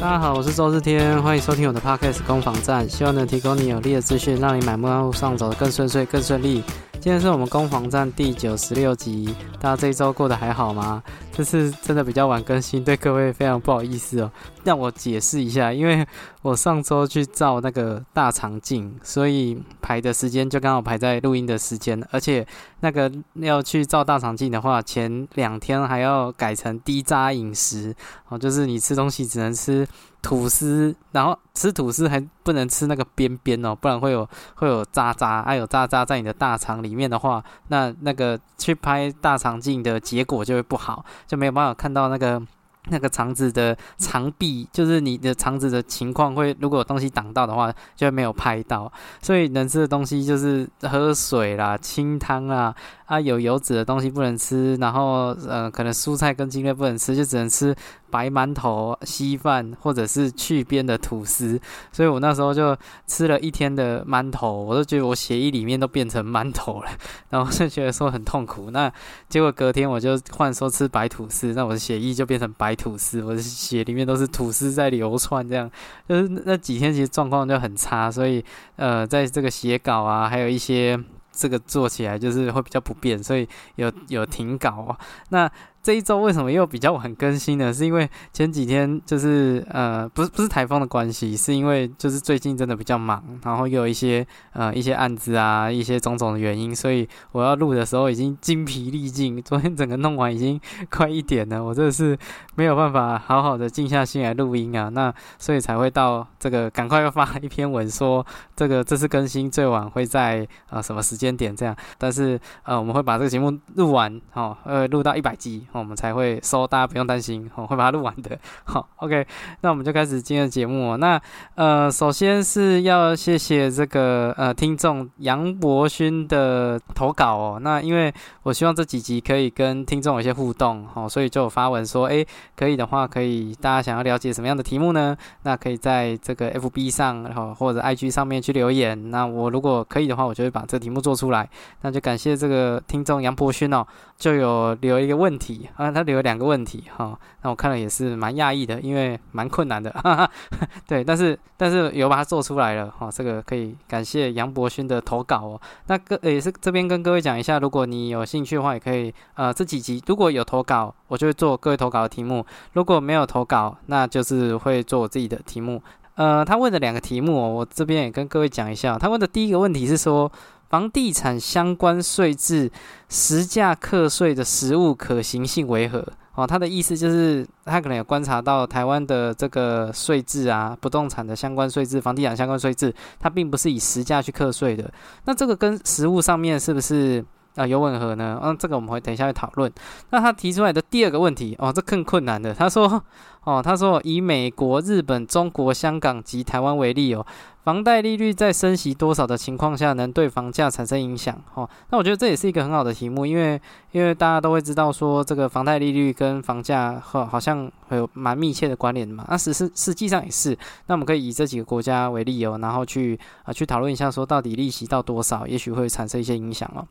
大家好，我是周日天，欢迎收听我的 Podcast 攻防战，希望能提供你有力的资讯，让你买卖路上走得更顺遂、更顺利。今天是我们攻防战第九十六集，大家这一周过得还好吗？这次真的比较晚更新，对各位非常不好意思哦。让我解释一下，因为我上周去照那个大肠镜，所以排的时间就刚好排在录音的时间，而且那个要去照大肠镜的话，前两天还要改成低渣饮食哦，就是你吃东西只能吃。吐司，然后吃吐司还不能吃那个边边哦，不然会有会有渣渣，还有渣渣在你的大肠里面的话，那那个去拍大肠镜的结果就会不好，就没有办法看到那个。那个肠子的肠壁，就是你的肠子的情况会，如果有东西挡到的话，就会没有拍到。所以能吃的东西就是喝水啦、清汤啊，啊有油脂的东西不能吃，然后呃可能蔬菜跟精类不能吃，就只能吃白馒头、稀饭或者是去边的吐司。所以我那时候就吃了一天的馒头，我都觉得我血液里面都变成馒头了，然后就觉得说很痛苦。那结果隔天我就换说吃白吐司，那我的血液就变成白。吐司，我的血里面都是吐司在流窜，这样就是那几天其实状况就很差，所以呃，在这个写稿啊，还有一些这个做起来就是会比较不便，所以有有停稿啊。那这一周为什么又比较晚更新呢？是因为前几天就是呃，不是不是台风的关系，是因为就是最近真的比较忙，然后又有一些呃一些案子啊，一些种种的原因，所以我要录的时候已经精疲力尽。昨天整个弄完已经快一点了，我真的是没有办法好好的静下心来录音啊。那所以才会到这个赶快要发一篇文说这个这次更新最晚会在呃什么时间点这样，但是呃我们会把这个节目录完，哦，呃录到一百集。我们才会收，大家不用担心，我会把它录完的。好，OK，那我们就开始今天的节目。那呃，首先是要谢谢这个呃听众杨博勋的投稿哦。那因为我希望这几集可以跟听众有一些互动，哦，所以就有发文说，诶，可以的话，可以大家想要了解什么样的题目呢？那可以在这个 FB 上，然后或者 IG 上面去留言。那我如果可以的话，我就会把这个题目做出来。那就感谢这个听众杨博勋哦，就有留一个问题。啊，他留了两个问题哈，那我看了也是蛮讶异的，因为蛮困难的，哈哈，对，但是但是有把它做出来了哈，这个可以感谢杨博勋的投稿哦。那个也是这边跟各位讲一下，如果你有兴趣的话，也可以呃这几集如果有投稿，我就会做各位投稿的题目；如果没有投稿，那就是会做我自己的题目。呃，他问的两个题目，我这边也跟各位讲一下。他问的第一个问题是说。房地产相关税制实价课税的实物可行性为何？哦，他的意思就是他可能有观察到台湾的这个税制啊，不动产的相关税制、房地产相关税制，它并不是以实价去课税的。那这个跟实物上面是不是啊有吻合呢？嗯，这个我们会等一下去讨论。那他提出来的第二个问题，哦，这更困难的。他说，哦，他说以美国、日本、中国、香港及台湾为例哦。房贷利率在升息多少的情况下能对房价产生影响？哦，那我觉得这也是一个很好的题目，因为因为大家都会知道说这个房贷利率跟房价好好像会有蛮密切的关联的嘛。那实实实际上也是。那我们可以以这几个国家为例哦，然后去啊去讨论一下说到底利息到多少，也许会产生一些影响哦。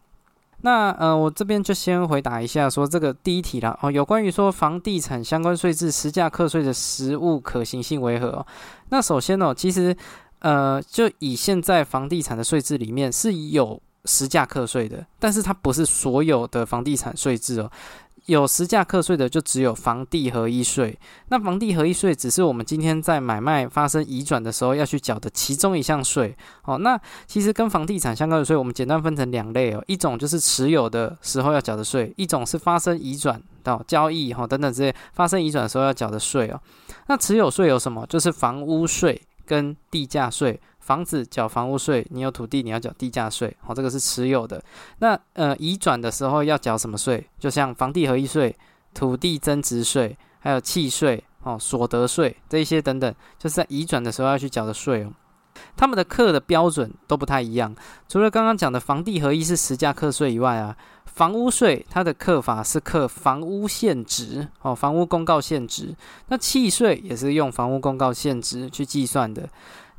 那呃，我这边就先回答一下，说这个第一题啦哦，有关于说房地产相关税制实价课税的实物可行性为何？那首先呢，其实。呃，就以现在房地产的税制里面是有实价课税的，但是它不是所有的房地产税制哦。有实价课税的就只有房地合一税。那房地合一税只是我们今天在买卖发生移转的时候要去缴的其中一项税哦。那其实跟房地产相关的税，我们简单分成两类哦。一种就是持有的时候要缴的税，一种是发生移转到交易哈等等之类发生移转的时候要缴的税哦。那持有税有什么？就是房屋税。跟地价税，房子缴房屋税，你有土地你要缴地价税，哦，这个是持有的。那呃移转的时候要缴什么税？就像房地合一税、土地增值税，还有契税、哦所得税这一些等等，就是在移转的时候要去缴的税哦。他们的课的标准都不太一样，除了刚刚讲的房地合一是实价课税以外啊。房屋税它的课法是课房屋现值哦，房屋公告现值。那契税也是用房屋公告现值去计算的。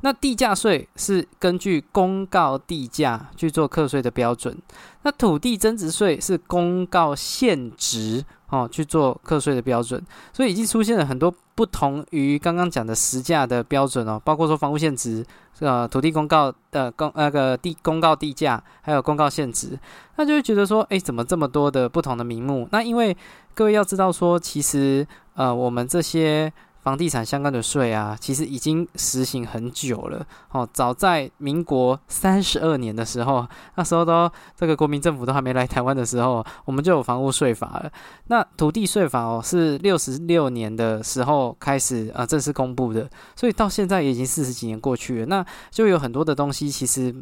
那地价税是根据公告地价去做课税的标准，那土地增值税是公告现值哦去做课税的标准，所以已经出现了很多不同于刚刚讲的实价的标准哦，包括说房屋现值、呃土地公告的公那个地公告地价，还有公告现值，那就会觉得说，哎，怎么这么多的不同的名目？那因为各位要知道说，其实呃我们这些。房地产相关的税啊，其实已经实行很久了。哦，早在民国三十二年的时候，那时候都这个国民政府都还没来台湾的时候，我们就有房屋税法了。那土地税法哦，是六十六年的时候开始啊正式公布的，所以到现在也已经四十几年过去了。那就有很多的东西其实。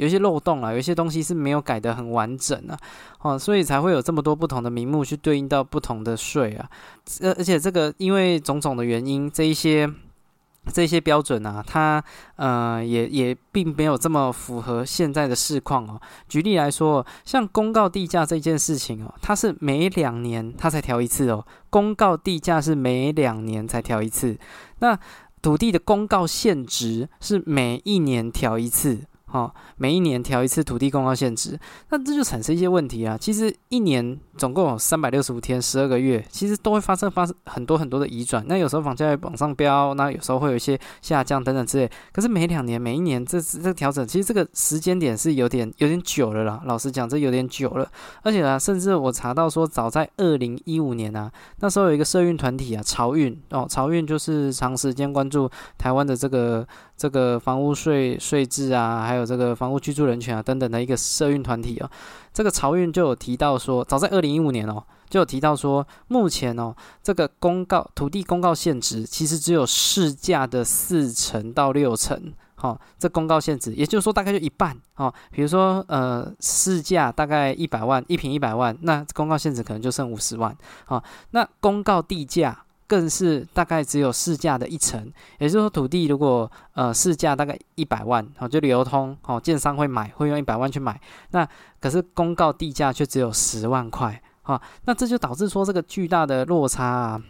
有一些漏洞啊，有一些东西是没有改得很完整啊，哦，所以才会有这么多不同的名目去对应到不同的税啊，呃，而且这个因为种种的原因，这一些这些标准啊，它呃也也并没有这么符合现在的市况哦。举例来说，像公告地价这件事情哦，它是每两年它才调一次哦，公告地价是每两年才调一次，那土地的公告现值是每一年调一次。好，每一年调一次土地公告限值，那这就产生一些问题啊。其实一年总共有三百六十五天，十二个月，其实都会发生发生很多很多的移转。那有时候房价会往上飙，那有时候会有一些下降等等之类。可是每两年、每一年这这调整，其实这个时间点是有点有点久了啦。老实讲，这有点久了。而且啊，甚至我查到说，早在二零一五年啊，那时候有一个社运团体啊，潮运哦，潮运就是长时间关注台湾的这个。这个房屋税税制啊，还有有这个房屋居住人权啊等等的一个社运团体啊，这个潮运就有提到说，早在二零一五年哦，就有提到说，目前哦，这个公告土地公告限值其实只有市价的四成到六成，好，这公告限值，也就是说大概就一半哦。比如说呃，市价大概一百万一平一百万，那公告限值可能就剩五十万，好，那公告地价。更是大概只有市价的一成，也就是说，土地如果呃市价大概一百万，哦就流通，哦建商会买，会用一百万去买，那可是公告地价却只有十万块，哈，那这就导致说这个巨大的落差啊，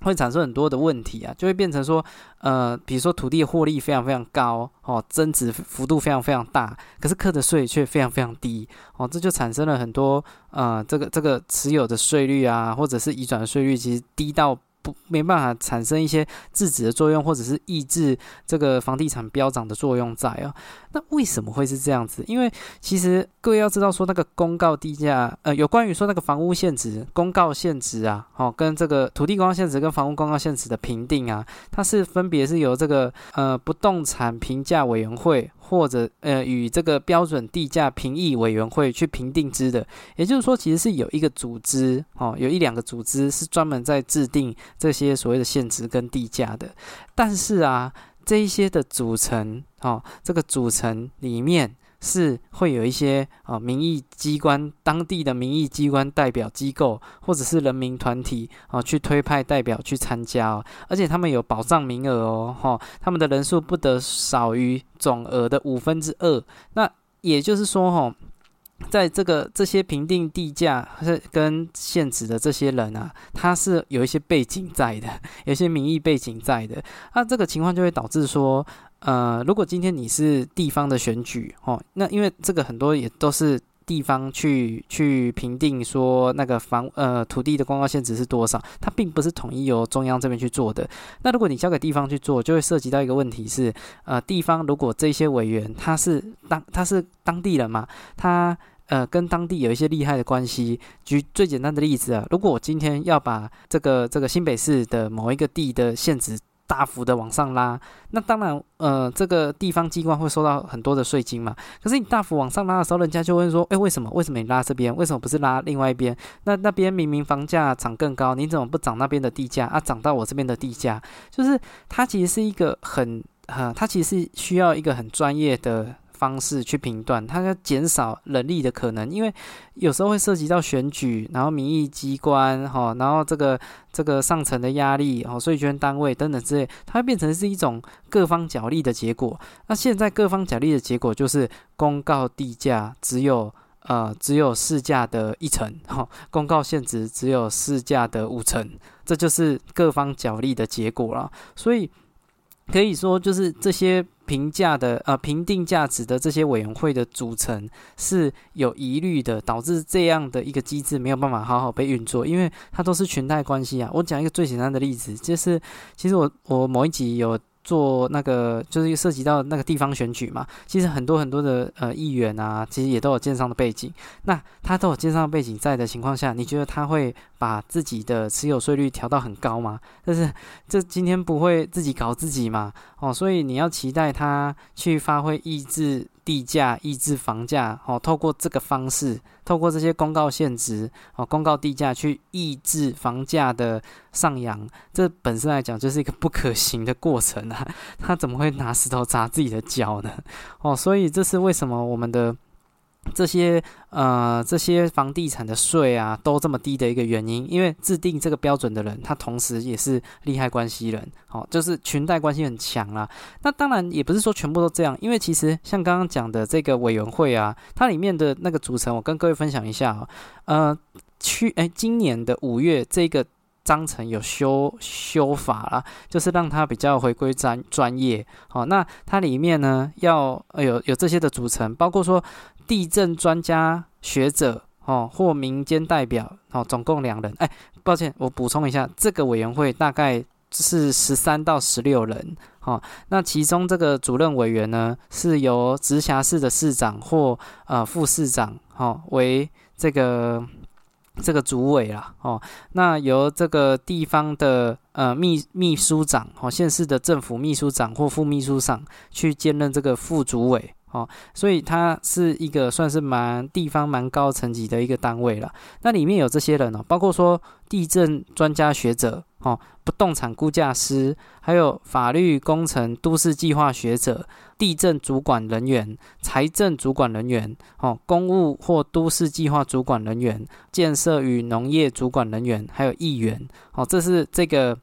会产生很多的问题啊，就会变成说，呃，比如说土地获利非常非常高，哦增值幅度非常非常大，可是课的税却非常非常低，哦这就产生了很多呃这个这个持有的税率啊，或者是移转的税率其实低到。不没办法产生一些制止的作用，或者是抑制这个房地产飙涨的作用在啊。那为什么会是这样子？因为其实各位要知道，说那个公告地价，呃，有关于说那个房屋限值公告限值啊，哦，跟这个土地公告限值跟房屋公告限值的评定啊，它是分别是由这个呃不动产评价委员会。或者呃，与这个标准地价评议委员会去评定之的，也就是说，其实是有一个组织哦，有一两个组织是专门在制定这些所谓的限值跟地价的。但是啊，这一些的组成哦，这个组成里面。是会有一些啊，民意机关、当地的民意机关代表机构，或者是人民团体啊，去推派代表去参加哦，而且他们有保障名额哦，哈，他们的人数不得少于总额的五分之二。那也就是说，哈。在这个这些评定地价是跟限制的这些人啊，他是有一些背景在的，有些民意背景在的。那这个情况就会导致说，呃，如果今天你是地方的选举哦，那因为这个很多也都是地方去去评定说那个房呃土地的公告限值是多少，它并不是统一由中央这边去做的。那如果你交给地方去做，就会涉及到一个问题是，呃，地方如果这些委员他是当他是当地人嘛，他呃，跟当地有一些利害的关系。举最简单的例子啊，如果我今天要把这个这个新北市的某一个地的限值大幅的往上拉，那当然，呃，这个地方机关会收到很多的税金嘛。可是你大幅往上拉的时候，人家就会说，哎，为什么？为什么你拉这边？为什么不是拉另外一边？那那边明明房价涨更高，你怎么不涨那边的地价啊？涨到我这边的地价，就是它其实是一个很，呃，它其实是需要一个很专业的。方式去评断，它要减少人力的可能，因为有时候会涉及到选举，然后民意机关哈，然后这个这个上层的压力哦，税捐单位等等之类，它会变成是一种各方角力的结果。那现在各方角力的结果就是公告地价只有呃只有市价的一成哈，公告现值只有市价的五成，这就是各方角力的结果了。所以可以说就是这些。评价的呃评定价值的这些委员会的组成是有疑虑的，导致这样的一个机制没有办法好好被运作，因为它都是裙带关系啊。我讲一个最简单的例子，就是其实我我某一集有。做那个就是涉及到那个地方选举嘛，其实很多很多的呃议员啊，其实也都有建商的背景。那他都有建商的背景在的情况下，你觉得他会把自己的持有税率调到很高吗？但是这今天不会自己搞自己嘛？哦，所以你要期待他去发挥意志。地价抑制房价，哦，透过这个方式，透过这些公告限值，哦，公告地价去抑制房价的上扬，这本身来讲就是一个不可行的过程啊！他怎么会拿石头砸自己的脚呢？哦，所以这是为什么我们的。这些呃，这些房地产的税啊，都这么低的一个原因，因为制定这个标准的人，他同时也是利害关系人，好，就是裙带关系很强啦。那当然也不是说全部都这样，因为其实像刚刚讲的这个委员会啊，它里面的那个组成，我跟各位分享一下啊，呃，去哎，今年的五月这个章程有修修法啦，就是让它比较回归专专业，好，那它里面呢要有有这些的组成，包括说。地震专家学者哦，或民间代表哦，总共两人。哎，抱歉，我补充一下，这个委员会大概是十三到十六人。哦，那其中这个主任委员呢，是由直辖市的市长或呃副市长哦为这个这个主委啦。哦，那由这个地方的呃秘秘书长哦，县市的政府秘书长或副秘书长去兼任这个副主委。哦，所以他是一个算是蛮地方蛮高层级的一个单位了。那里面有这些人哦，包括说地震专家学者、哦不动产估价师，还有法律工程都市计划学者、地震主管人员、财政主管人员、哦公务或都市计划主管人员、建设与农业主管人员，还有议员。哦，这是这个。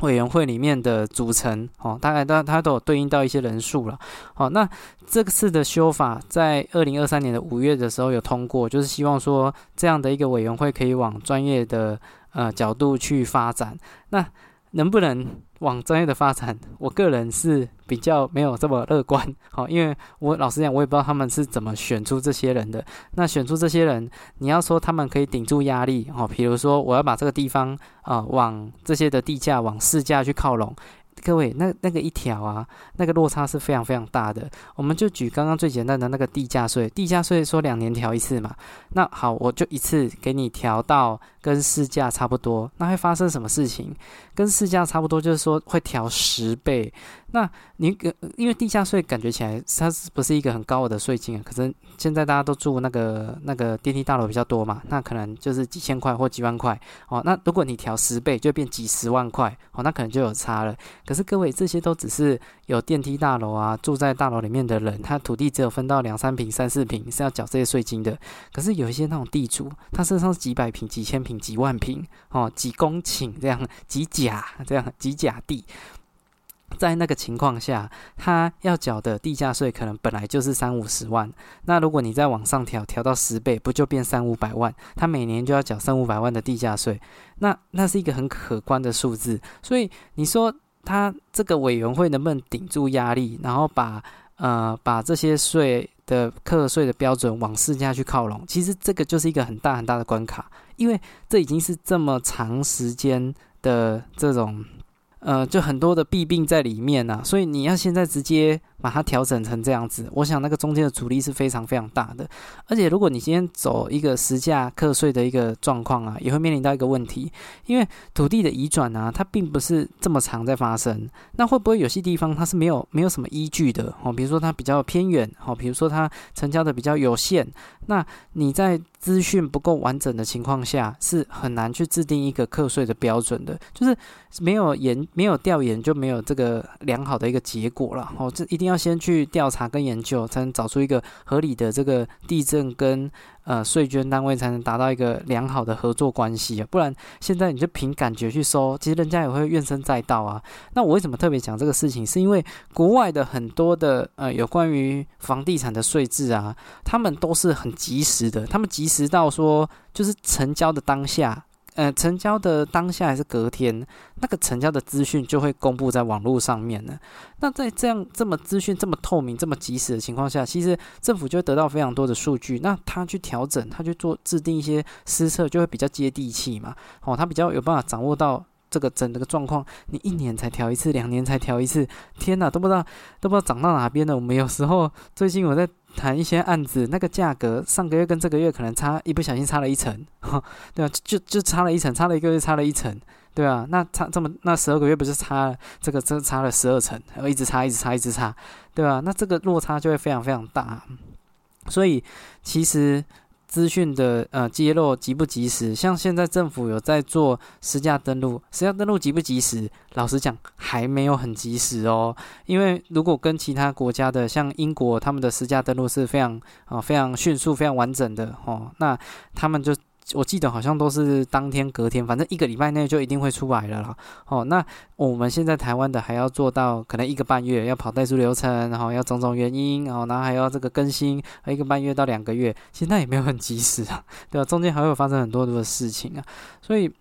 委员会里面的组成，哦，大概它它都有对应到一些人数了，好，那这次的修法在二零二三年的五月的时候有通过，就是希望说这样的一个委员会可以往专业的呃角度去发展，那能不能？往专业的发展，我个人是比较没有这么乐观，好，因为我老实讲，我也不知道他们是怎么选出这些人的。那选出这些人，你要说他们可以顶住压力，哦，比如说我要把这个地方啊，往这些的地价往市价去靠拢。各位，那那个一条啊，那个落差是非常非常大的。我们就举刚刚最简单的那个地价税，地价税说两年调一次嘛。那好，我就一次给你调到跟市价差不多，那会发生什么事情？跟市价差不多，就是说会调十倍。那你因为地价税感觉起来它是不是一个很高额的税金啊？可是现在大家都住那个那个电梯大楼比较多嘛，那可能就是几千块或几万块哦。那如果你调十倍，就变几十万块哦，那可能就有差了。可是各位，这些都只是有电梯大楼啊，住在大楼里面的人，他土地只有分到两三平、三四平是要缴这些税金的。可是有一些那种地主，他身上是几百平、几千平、几万平哦，几公顷这样几几甲这样几甲地。在那个情况下，他要缴的地价税可能本来就是三五十万，那如果你再往上调，调到十倍，不就变三五百万？他每年就要缴三五百万的地价税，那那是一个很可观的数字。所以你说他这个委员会能不能顶住压力，然后把呃把这些税的课税的标准往市价去靠拢？其实这个就是一个很大很大的关卡，因为这已经是这么长时间的这种。呃，就很多的弊病在里面呢，所以你要现在直接把它调整成这样子，我想那个中间的阻力是非常非常大的。而且如果你今天走一个实价课税的一个状况啊，也会面临到一个问题，因为土地的移转啊，它并不是这么长在发生。那会不会有些地方它是没有没有什么依据的哦？比如说它比较偏远哦，比如说它成交的比较有限，那你在资讯不够完整的情况下，是很难去制定一个课税的标准的，就是没有研。没有调研就没有这个良好的一个结果了哦，这一定要要先去调查跟研究，才能找出一个合理的这个地震跟呃税捐单位，才能达到一个良好的合作关系啊。不然现在你就凭感觉去收，其实人家也会怨声载道啊。那我为什么特别讲这个事情？是因为国外的很多的呃有关于房地产的税制啊，他们都是很及时的，他们及时到说就是成交的当下。呃成交的当下还是隔天，那个成交的资讯就会公布在网络上面了。那在这样这么资讯这么透明、这么及时的情况下，其实政府就会得到非常多的数据，那他去调整，他去做制定一些施策，就会比较接地气嘛。哦，他比较有办法掌握到。这个整个状况，你一年才调一次，两年才调一次，天哪，都不知道都不知道涨到哪边了。我们有时候最近我在谈一些案子，那个价格上个月跟这个月可能差一不小心差了一层，对啊，就就差了一层，差了一个月差了一层，对啊，那差这么那十二个月不是差这个这差了十二层，然后一直差一直差一直差，对吧？那这个落差就会非常非常大，所以其实。资讯的呃揭露及不及时？像现在政府有在做私驾登录，私驾登录及不及时？老实讲，还没有很及时哦。因为如果跟其他国家的，像英国，他们的私驾登录是非常啊非常迅速、非常完整的哦，那他们就。我记得好像都是当天隔天，反正一个礼拜内就一定会出来了啦。哦，那我们现在台湾的还要做到可能一个半月，要跑代数流程，然后要种种原因，然后然后还要这个更新，一个半月到两个月，其实那也没有很及时啊，对吧？中间还会发生很多的事情啊，所以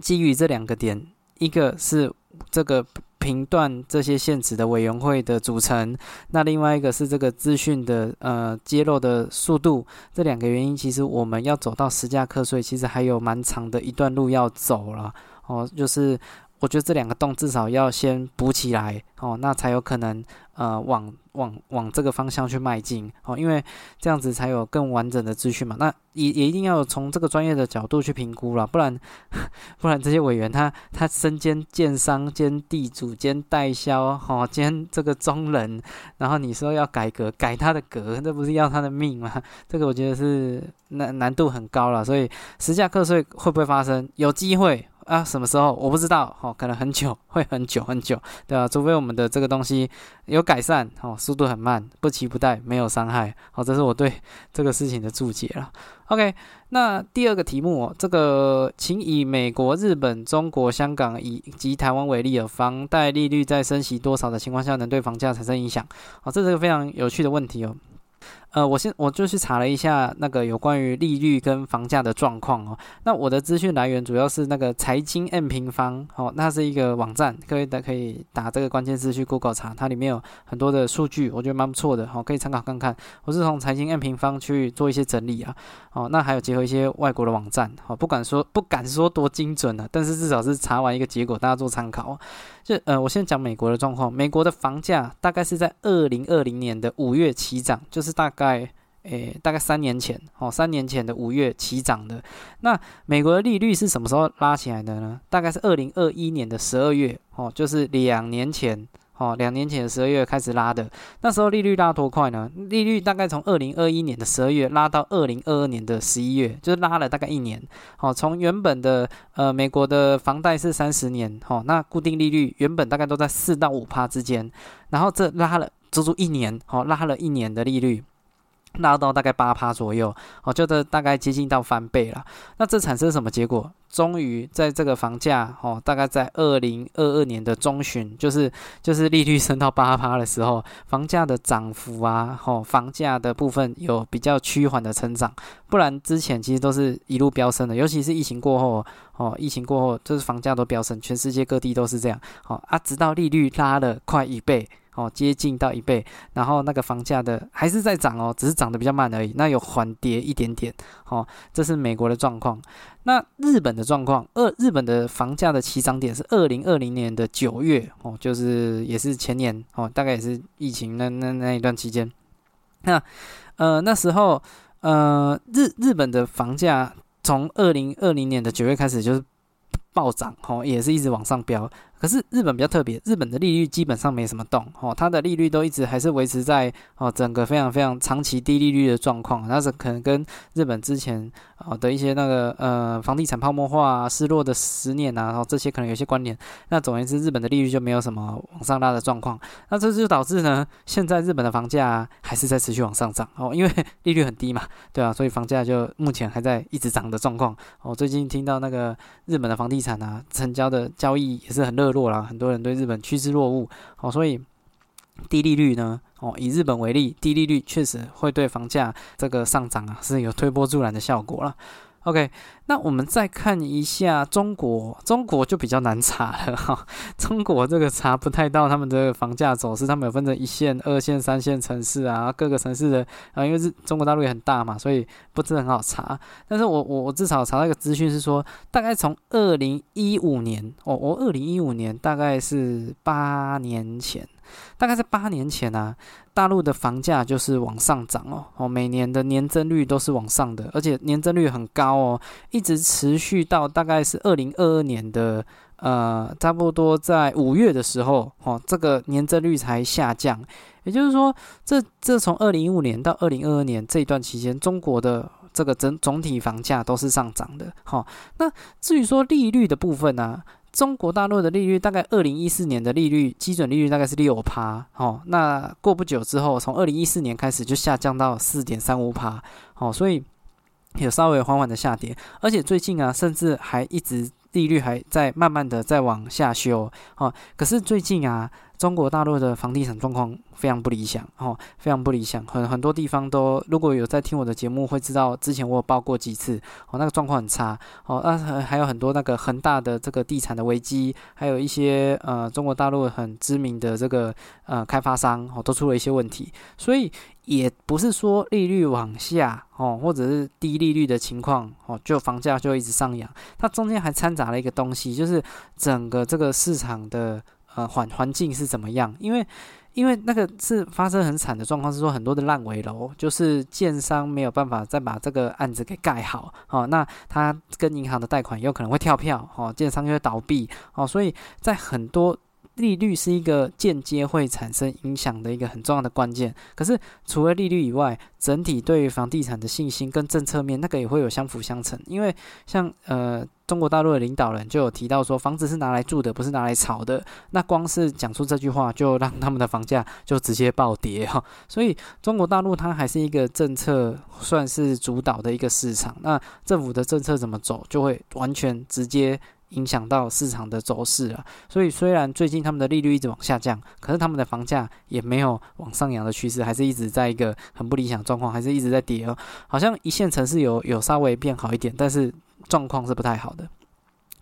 基于这两个点，一个是这个。频段这些限制的委员会的组成，那另外一个是这个资讯的呃揭露的速度，这两个原因，其实我们要走到实价课税，其实还有蛮长的一段路要走了哦。就是我觉得这两个洞至少要先补起来哦，那才有可能呃往。往往这个方向去迈进哦，因为这样子才有更完整的资讯嘛。那也也一定要从这个专业的角度去评估了，不然 不然这些委员他他身兼建商兼地主兼代销哈兼这个中人，然后你说要改革改他的革，这不是要他的命吗？这个我觉得是难难度很高了。所以实价课税会不会发生？有机会。啊，什么时候我不知道，哦，可能很久，会很久很久，对吧？除非我们的这个东西有改善，哦，速度很慢，不期不待，没有伤害，好，这是我对这个事情的注解了。OK，那第二个题目，这个请以美国、日本、中国、香港以及台湾为例，哦，房贷利率在升息多少的情况下能对房价产生影响？好，这是个非常有趣的问题哦。呃，我先我就去查了一下那个有关于利率跟房价的状况哦。那我的资讯来源主要是那个财经 M 平方哦，那是一个网站，各位的可以打这个关键字去 Google 查，它里面有很多的数据，我觉得蛮不错的，好，可以参考看看。我是从财经 M 平方去做一些整理啊，哦，那还有结合一些外国的网站，好，不敢说不敢说多精准啊，但是至少是查完一个结果，大家做参考。就呃，我先讲美国的状况，美国的房价大概是在二零二零年的五月起涨，就是大概。在诶，大概三年前哦，三年前的五月起涨的。那美国的利率是什么时候拉起来的呢？大概是二零二一年的十二月哦，就是两年前哦，两年前的十二月开始拉的。那时候利率拉多快呢？利率大概从二零二一年的十二月拉到二零二二年的十一月，就是拉了大概一年。好，从原本的呃美国的房贷是三十年哦，那固定利率原本大概都在四到五趴之间，然后这拉了足足一年，好，拉了一年的利率。拉到大概八趴左右，哦，就这大概接近到翻倍了。那这产生什么结果？终于在这个房价，哦，大概在二零二二年的中旬，就是就是利率升到八趴的时候，房价的涨幅啊，哦，房价的部分有比较趋缓的成长。不然之前其实都是一路飙升的，尤其是疫情过后，哦，疫情过后就是房价都飙升，全世界各地都是这样。哦啊，直到利率拉了快一倍。哦，接近到一倍，然后那个房价的还是在涨哦，只是涨得比较慢而已。那有缓跌一点点，哦，这是美国的状况。那日本的状况，二日本的房价的起涨点是二零二零年的九月，哦，就是也是前年，哦，大概也是疫情那那那一段期间。那呃那时候呃日日本的房价从二零二零年的九月开始就是暴涨，哦，也是一直往上飙。可是日本比较特别，日本的利率基本上没什么动，哦，它的利率都一直还是维持在哦整个非常非常长期低利率的状况，那是可能跟日本之前哦的一些那个呃房地产泡沫化失落的十年啊，然后这些可能有些关联。那总而言之，日本的利率就没有什么往上拉的状况，那这就导致呢，现在日本的房价还是在持续往上涨哦，因为利率很低嘛，对啊，所以房价就目前还在一直涨的状况。哦最近听到那个日本的房地产啊，成交的交易也是很热。落了，很多人对日本趋之若鹜，哦，所以低利率呢，哦，以日本为例，低利率确实会对房价这个上涨啊是有推波助澜的效果了。OK，那我们再看一下中国，中国就比较难查了哈。中国这个查不太到他们的房价走势，他们有分成一线、二线、三线城市啊，各个城市的啊，因为是中国大陆也很大嘛，所以不是很好查。但是我我我至少查到一个资讯是说，大概从二零一五年哦，我二零一五年大概是八年前。大概在八年前啊，大陆的房价就是往上涨哦，哦，每年的年增率都是往上的，而且年增率很高哦，一直持续到大概是二零二二年的呃，差不多在五月的时候，哦，这个年增率才下降。也就是说，这这从二零一五年到二零二二年这一段期间，中国的这个整总体房价都是上涨的。好，那至于说利率的部分呢？中国大陆的利率大概二零一四年的利率基准利率大概是六趴，哦，那过不久之后，从二零一四年开始就下降到四点三五趴，哦，所以有稍微缓缓的下跌，而且最近啊，甚至还一直利率还在慢慢的在往下修，哦，可是最近啊。中国大陆的房地产状况非常不理想，哦，非常不理想，很很多地方都，如果有在听我的节目，会知道之前我有报过几次，哦，那个状况很差，哦，那还有很多那个恒大的这个地产的危机，还有一些呃中国大陆很知名的这个呃开发商，哦，都出了一些问题，所以也不是说利率往下，哦，或者是低利率的情况，哦，就房价就一直上扬，它中间还掺杂了一个东西，就是整个这个市场的。呃，环环境是怎么样？因为，因为那个是发生很惨的状况，是说很多的烂尾楼，就是建商没有办法再把这个案子给盖好，哦，那他跟银行的贷款有可能会跳票，哦，建商就会倒闭，哦，所以在很多。利率是一个间接会产生影响的一个很重要的关键。可是除了利率以外，整体对于房地产的信心跟政策面，那个也会有相辅相成。因为像呃中国大陆的领导人就有提到说，房子是拿来住的，不是拿来炒的。那光是讲出这句话，就让他们的房价就直接暴跌哈。所以中国大陆它还是一个政策算是主导的一个市场。那政府的政策怎么走，就会完全直接。影响到市场的走势了，所以虽然最近他们的利率一直往下降，可是他们的房价也没有往上扬的趋势，还是一直在一个很不理想状况，还是一直在跌哦。好像一线城市有有稍微变好一点，但是状况是不太好的。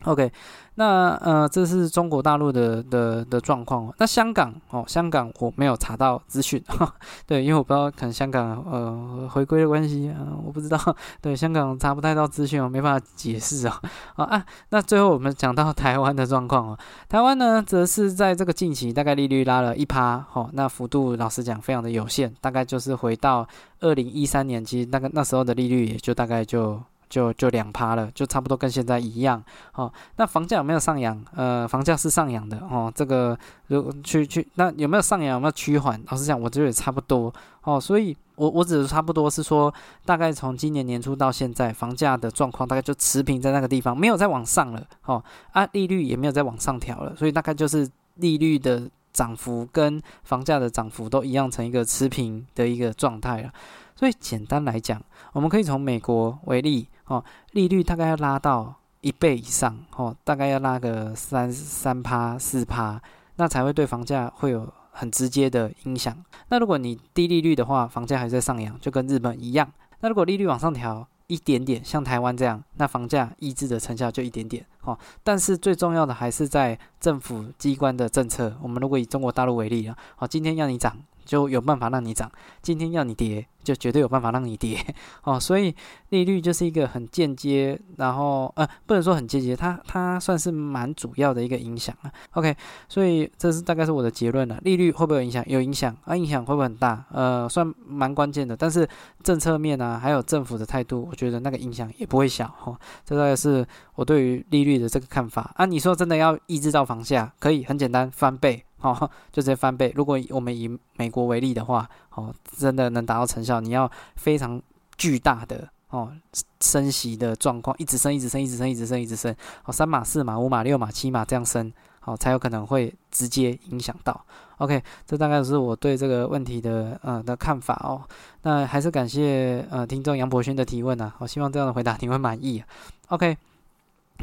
OK。那呃，这是中国大陆的的的状况。那香港哦，香港我没有查到资讯，对，因为我不知道可能香港呃回归的关系啊，我不知道。对，香港查不太到资讯，我没办法解释啊。啊啊，那最后我们讲到台湾的状况哦，台湾呢，则是在这个近期大概利率拉了一趴，哦，那幅度老实讲非常的有限，大概就是回到二零一三年，其实那个那时候的利率也就大概就。就就两趴了，就差不多跟现在一样哦。那房价有没有上扬？呃，房价是上扬的哦。这个如去去，那有没有上扬？有没有趋缓？老实讲，我觉得也差不多哦。所以，我我只是差不多是说，大概从今年年初到现在，房价的状况大概就持平在那个地方，没有再往上了哦。啊，利率也没有再往上调了，所以大概就是利率的涨幅跟房价的涨幅都一样，成一个持平的一个状态了。所以简单来讲，我们可以从美国为例哦，利率大概要拉到一倍以上哦，大概要拉个三三趴四趴，那才会对房价会有很直接的影响。那如果你低利率的话，房价还在上扬，就跟日本一样。那如果利率往上调一点点，像台湾这样，那房价抑制的成效就一点点哦。但是最重要的还是在政府机关的政策。我们如果以中国大陆为例啊，好，今天要你涨。就有办法让你涨，今天要你跌，就绝对有办法让你跌 哦。所以利率就是一个很间接，然后呃，不能说很间接，它它算是蛮主要的一个影响啊。OK，所以这是大概是我的结论了。利率会不会有影响？有影响啊，影响会不会很大？呃，算蛮关键的。但是政策面啊，还有政府的态度，我觉得那个影响也不会小哈。这大概是我对于利率的这个看法啊。你说真的要抑制到房价，可以很简单翻倍。哦，就直接翻倍。如果我们以美国为例的话，哦，真的能达到成效，你要非常巨大的哦升息的状况，一直升，一直升，一直升，一直升，一直升，哦，三码、四码、五码、六码、七码这样升，好，才有可能会直接影响到。OK，这大概是我对这个问题的呃的看法哦。那还是感谢呃听众杨博勋的提问呢，我希望这样的回答你会满意。OK。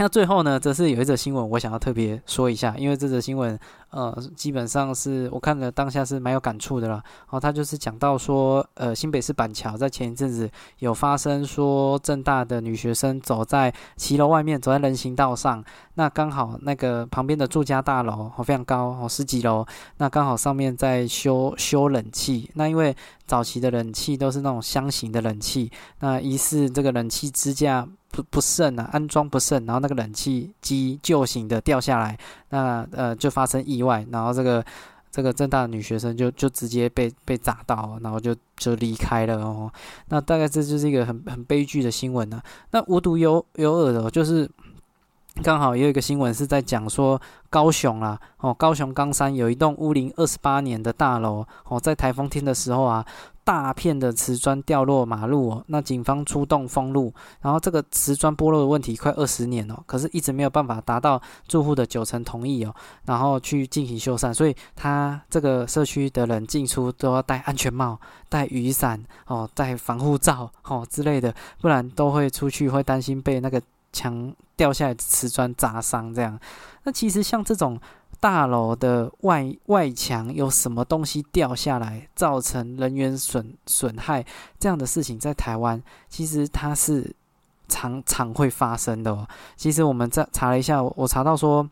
那最后呢，则是有一则新闻，我想要特别说一下，因为这则新闻，呃，基本上是我看了当下是蛮有感触的了。哦，他就是讲到说，呃，新北市板桥在前一阵子有发生说，正大的女学生走在骑楼外面，走在人行道上，那刚好那个旁边的住家大楼哦非常高哦十几楼，那刚好上面在修修冷气，那因为早期的冷气都是那种箱型的冷气，那疑似这个冷气支架。不不慎啊，安装不慎，然后那个冷气机旧型的掉下来，那呃就发生意外，然后这个这个正大的女学生就就直接被被砸到，然后就就离开了哦。那大概这就是一个很很悲剧的新闻呢。那无独有有耳的，就是刚好也有一个新闻是在讲说高雄啦，哦，高雄冈山有一栋屋龄二十八年的大楼，哦，在台风天的时候啊。大片的瓷砖掉落马路哦，那警方出动封路，然后这个瓷砖剥落的问题快二十年了，可是一直没有办法达到住户的九成同意哦，然后去进行修缮，所以他这个社区的人进出都要戴安全帽、戴雨伞哦、戴防护罩哦之类的，不然都会出去会担心被那个墙掉下来的瓷砖砸伤这样。那其实像这种。大楼的外外墙有什么东西掉下来，造成人员损损害这样的事情，在台湾其实它是常常会发生的哦。其实我们在查了一下，我查到说，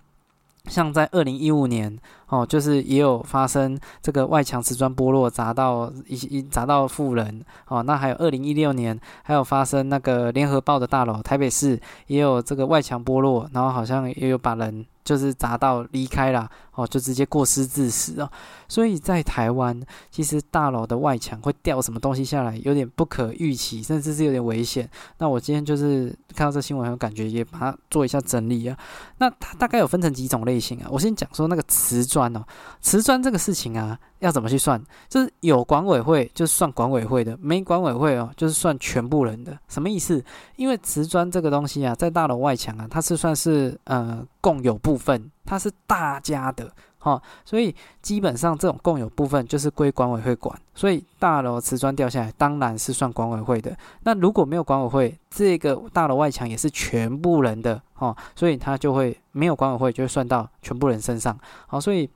像在二零一五年哦，就是也有发生这个外墙瓷砖剥落砸到一一砸到富人哦。那还有二零一六年还有发生那个联合报的大楼，台北市也有这个外墙剥落，然后好像也有把人。就是砸到离开了哦，就直接过失致死哦。所以在台湾，其实大楼的外墙会掉什么东西下来，有点不可预期，甚至是有点危险。那我今天就是看到这新闻，很有感觉，也把它做一下整理啊。那它大概有分成几种类型啊？我先讲说那个瓷砖哦，瓷砖这个事情啊，要怎么去算？就是有管委会就是算管委会的，没管委会哦，就是算全部人的。什么意思？因为瓷砖这个东西啊，在大楼外墙啊，它是算是呃共有部分，它是大家的，哈，所以基本上这种共有部分就是归管委会管，所以大楼瓷砖掉下来，当然是算管委会的。那如果没有管委会，这个大楼外墙也是全部人的，哈，所以它就会没有管委会，就会算到全部人身上，好，所以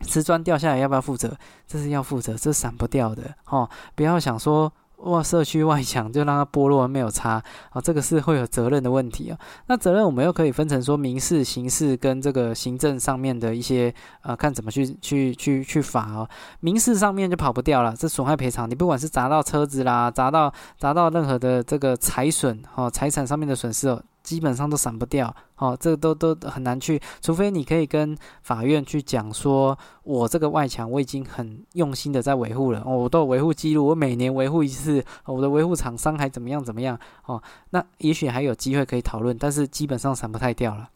瓷砖掉下来要不要负责？这是要负责，这是闪不掉的，哈，不要想说。哇，社区外墙就让它剥落没有擦啊，这个是会有责任的问题啊。那责任我们又可以分成说民事、刑事跟这个行政上面的一些啊，看怎么去去去去罚哦。民事上面就跑不掉了，这损害赔偿，你不管是砸到车子啦，砸到砸到任何的这个财损哦，财产上面的损失哦。基本上都闪不掉，哦，这个都都很难去，除非你可以跟法院去讲说，我这个外墙我已经很用心的在维护了，哦，我都有维护记录，我每年维护一次，我的维护厂商还怎么样怎么样，哦，那也许还有机会可以讨论，但是基本上闪不太掉了。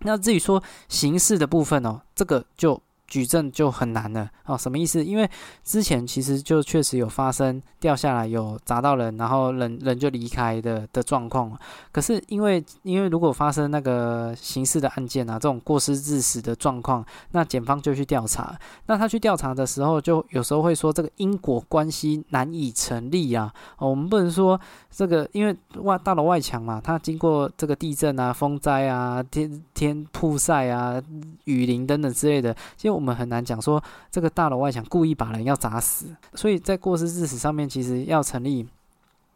那至于说刑事的部分哦，这个就。举证就很难了哦，什么意思？因为之前其实就确实有发生掉下来有砸到人，然后人人就离开的的状况。可是因为因为如果发生那个刑事的案件啊，这种过失致死的状况，那检方就去调查。那他去调查的时候，就有时候会说这个因果关系难以成立啊。哦我们不能说这个，因为外大楼外墙嘛，它经过这个地震啊、风灾啊、天天曝晒啊、雨淋等等之类的，其实。我们很难讲说这个大楼外墙故意把人要砸死，所以在过失致死上面，其实要成立。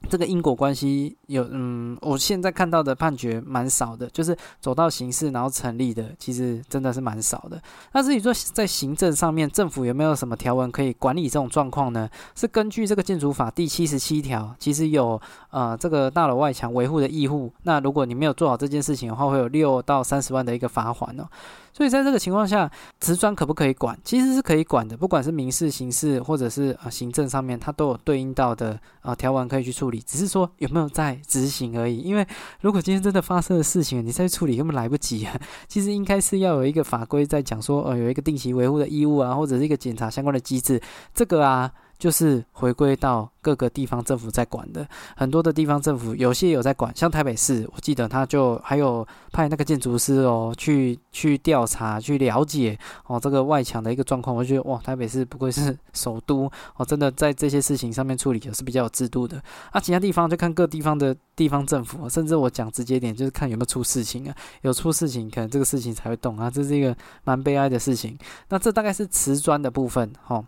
这个因果关系有，嗯，我现在看到的判决蛮少的，就是走到刑事然后成立的，其实真的是蛮少的。那至于说在行政上面，政府有没有什么条文可以管理这种状况呢？是根据这个建筑法第七十七条，其实有呃这个大楼外墙维护的义务。那如果你没有做好这件事情的话，会有六到三十万的一个罚款哦。所以在这个情况下，瓷砖可不可以管？其实是可以管的，不管是民事、刑事或者是啊行政上面，它都有对应到的啊条文可以去处理。只是说有没有在执行而已。因为如果今天真的发生的事情，你再去处理根本来不及啊。其实应该是要有一个法规在讲说，呃，有一个定期维护的义务啊，或者是一个检查相关的机制。这个啊。就是回归到各个地方政府在管的，很多的地方政府有些有在管，像台北市，我记得他就还有派那个建筑师哦，去去调查、去了解哦这个外墙的一个状况。我觉得哇，台北市不愧是首都哦，真的在这些事情上面处理也是比较有制度的。啊，其他地方就看各地方的地方政府，甚至我讲直接点，就是看有没有出事情啊，有出事情，可能这个事情才会动啊，这是一个蛮悲哀的事情。那这大概是瓷砖的部分，哈。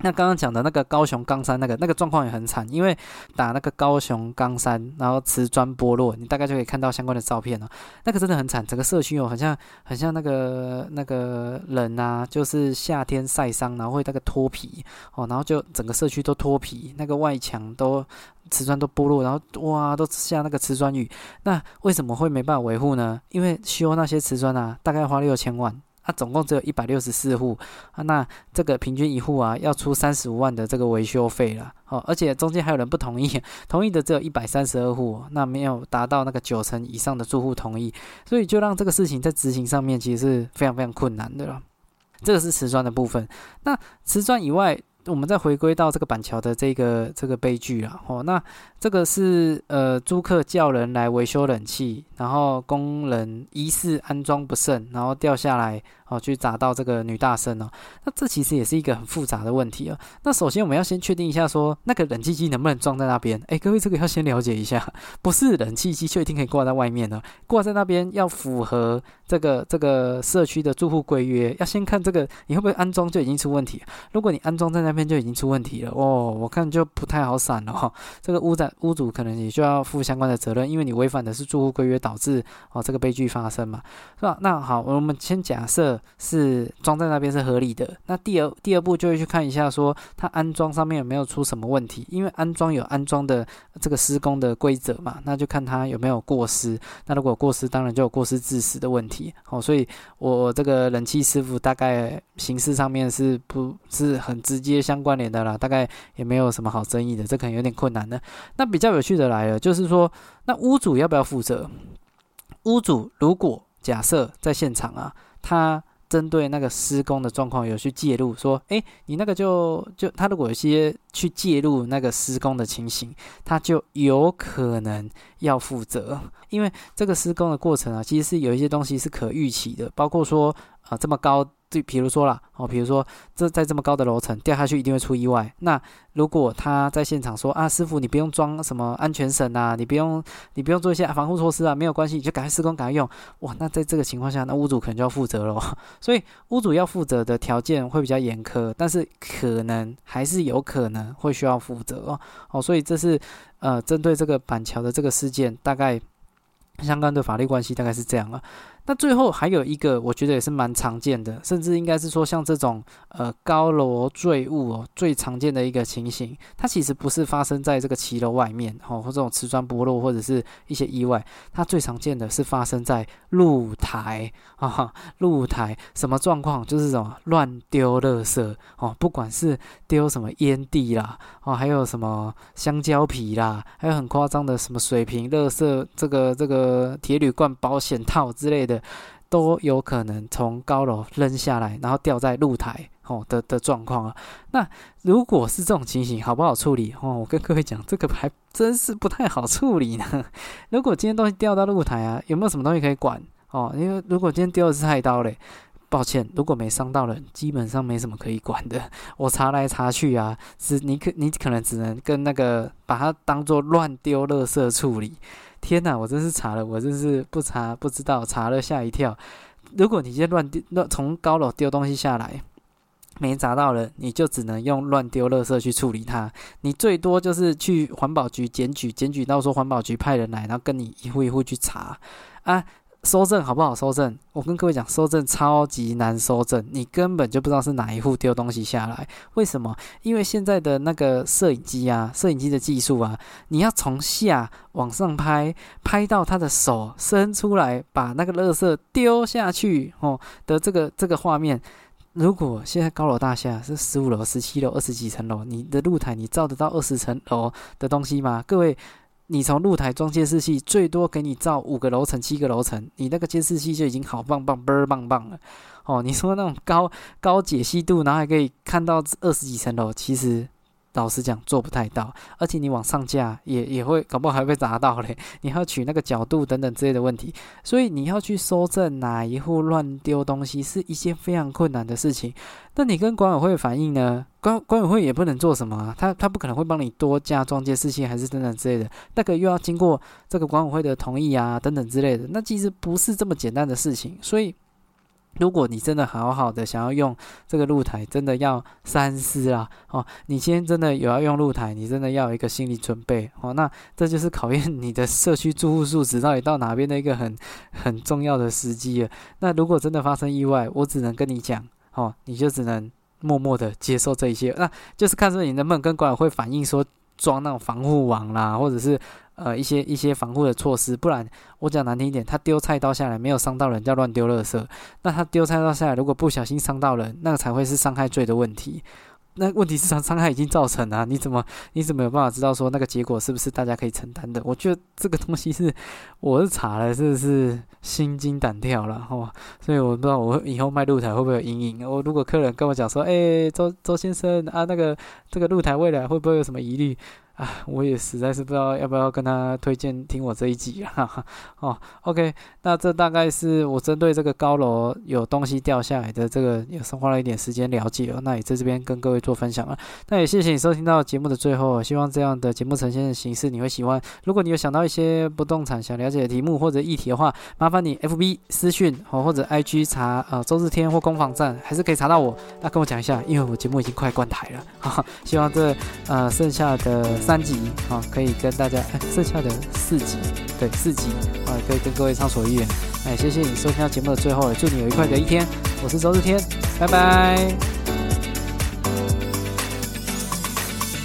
那刚刚讲的那个高雄冈山那个那个状况也很惨，因为打那个高雄冈山，然后瓷砖剥落，你大概就可以看到相关的照片了。那个真的很惨，整个社区哦，很像很像那个那个人啊，就是夏天晒伤，然后会那个脱皮哦，然后就整个社区都脱皮，那个外墙都瓷砖都剥落，然后哇，都下那个瓷砖雨。那为什么会没办法维护呢？因为修那些瓷砖啊，大概花六千万。它总共只有一百六十四户啊，那这个平均一户啊要出三十五万的这个维修费了哦，而且中间还有人不同意，同意的只有一百三十二户，那没有达到那个九成以上的住户同意，所以就让这个事情在执行上面其实是非常非常困难的了。这个是瓷砖的部分，那瓷砖以外。我们再回归到这个板桥的这个这个悲剧啊，哦，那这个是呃租客叫人来维修冷气，然后工人疑似安装不慎，然后掉下来哦，去砸到这个女大生哦，那这其实也是一个很复杂的问题啊。那首先我们要先确定一下，说那个冷气机能不能装在那边？哎，各位这个要先了解一下，不是冷气机就一定可以挂在外面的，挂在那边要符合这个这个社区的住户规约，要先看这个你会不会安装就已经出问题。如果你安装在那边，就已经出问题了哦，我看就不太好闪了哈。这个屋展屋主可能也就要负相关的责任，因为你违反的是住户规约，导致哦这个悲剧发生嘛，是吧？那好，我们先假设是装在那边是合理的。那第二第二步就会去看一下，说它安装上面有没有出什么问题，因为安装有安装的这个施工的规则嘛，那就看它有没有过失。那如果过失，当然就有过失致死的问题。哦，所以我这个冷气师傅大概形式上面是不是很直接。相关联的啦，大概也没有什么好争议的，这可能有点困难的。那比较有趣的来了，就是说，那屋主要不要负责？屋主如果假设在现场啊，他针对那个施工的状况有去介入，说，哎，你那个就就他如果有些去介入那个施工的情形，他就有可能要负责，因为这个施工的过程啊，其实是有一些东西是可预期的，包括说啊这么高。对，比如说啦，哦，比如说这在这么高的楼层掉下去一定会出意外。那如果他在现场说啊，师傅你不用装什么安全绳啊，你不用你不用做一些防护措施啊，没有关系，你就赶快施工赶快用。哇，那在这个情况下，那屋主可能就要负责了。所以屋主要负责的条件会比较严苛，但是可能还是有可能会需要负责哦。哦，所以这是呃针对这个板桥的这个事件，大概相关的法律关系大概是这样了。那最后还有一个，我觉得也是蛮常见的，甚至应该是说像这种呃高楼坠物哦，最常见的一个情形，它其实不是发生在这个骑楼外面哦，或这种瓷砖剥落或者是一些意外，它最常见的是发生在露台 啊，露台什么状况？就是什么乱丢垃圾哦，不管是丢什么烟蒂啦哦，还有什么香蕉皮啦，还有很夸张的什么水瓶、垃圾这个这个铁铝罐、保险套之类的。都有可能从高楼扔下来，然后掉在露台哦的的状况啊。那如果是这种情形，好不好处理哦？我跟各位讲，这个还真是不太好处理呢。如果今天东西掉到露台啊，有没有什么东西可以管哦？因为如果今天丢的是菜刀嘞，抱歉，如果没伤到人，基本上没什么可以管的。我查来查去啊，只你可你可能只能跟那个把它当做乱丢垃圾处理。天哪，我真是查了，我真是不查不知道，查了吓一跳。如果你先乱丢乱从高楼丢东西下来，没砸到人，你就只能用乱丢垃圾去处理它。你最多就是去环保局检举，检举到说环保局派人来，然后跟你一户一户去查啊。收证好不好？收证，我跟各位讲，收证超级难收证，你根本就不知道是哪一户丢东西下来。为什么？因为现在的那个摄影机啊，摄影机的技术啊，你要从下往上拍，拍到他的手伸出来，把那个垃圾丢下去哦的这个这个画面。如果现在高楼大厦是十五楼、十七楼、二十几层楼，你的露台你照得到二十层楼的东西吗？各位？你从露台装监视器，最多给你造五个楼层、七个楼层，你那个监视器就已经好棒棒、倍儿棒棒了。哦，你说那种高高解析度，然后还可以看到二十几层楼，其实老实讲做不太到，而且你往上架也也会搞不好还被砸到嘞，你要取那个角度等等之类的问题，所以你要去搜证哪一户乱丢东西是一件非常困难的事情。那你跟管委会反映呢？管管委会也不能做什么啊，他他不可能会帮你多加装件事情还是等等之类的，那个又要经过这个管委会的同意啊等等之类的，那其实不是这么简单的事情，所以。如果你真的好好的想要用这个露台，真的要三思啦哦！你今天真的有要用露台，你真的要有一个心理准备哦。那这就是考验你的社区住户素质到底到哪边的一个很很重要的时机了。那如果真的发生意外，我只能跟你讲哦，你就只能默默的接受这一切。那就是看说你能不能跟管委会反映说装那种防护网啦，或者是。呃，一些一些防护的措施，不然我讲难听一点，他丢菜刀下来没有伤到人，叫乱丢垃圾。那他丢菜刀下来，如果不小心伤到人，那个才会是伤害罪的问题。那问题是伤 伤害已经造成了，你怎么你怎么有办法知道说那个结果是不是大家可以承担的？我觉得这个东西是我是查了，是不是心惊胆跳了哈。所以我不知道我以后卖露台会不会有阴影。我如果客人跟我讲说，哎，周周先生啊，那个这个露台未来会不会有什么疑虑？啊，我也实在是不知道要不要跟他推荐听我这一集啊。哦，OK，那这大概是我针对这个高楼有东西掉下来的这个，也是花了一点时间了解了。那也在这边跟各位做分享了。那也谢谢你收听到节目的最后，希望这样的节目呈现的形式你会喜欢。如果你有想到一些不动产想了解的题目或者议题的话，麻烦你 FB 私讯哦，或者 IG 查呃周日天或攻防站，还是可以查到我。那跟我讲一下，因为我节目已经快关台了。哈，希望这呃剩下的。三集啊，可以跟大家，剩下的四集，对，四集啊，可以跟各位畅所欲言。哎，谢谢你收听到节目的最后，祝你有愉快的一天。我是周日天，拜拜。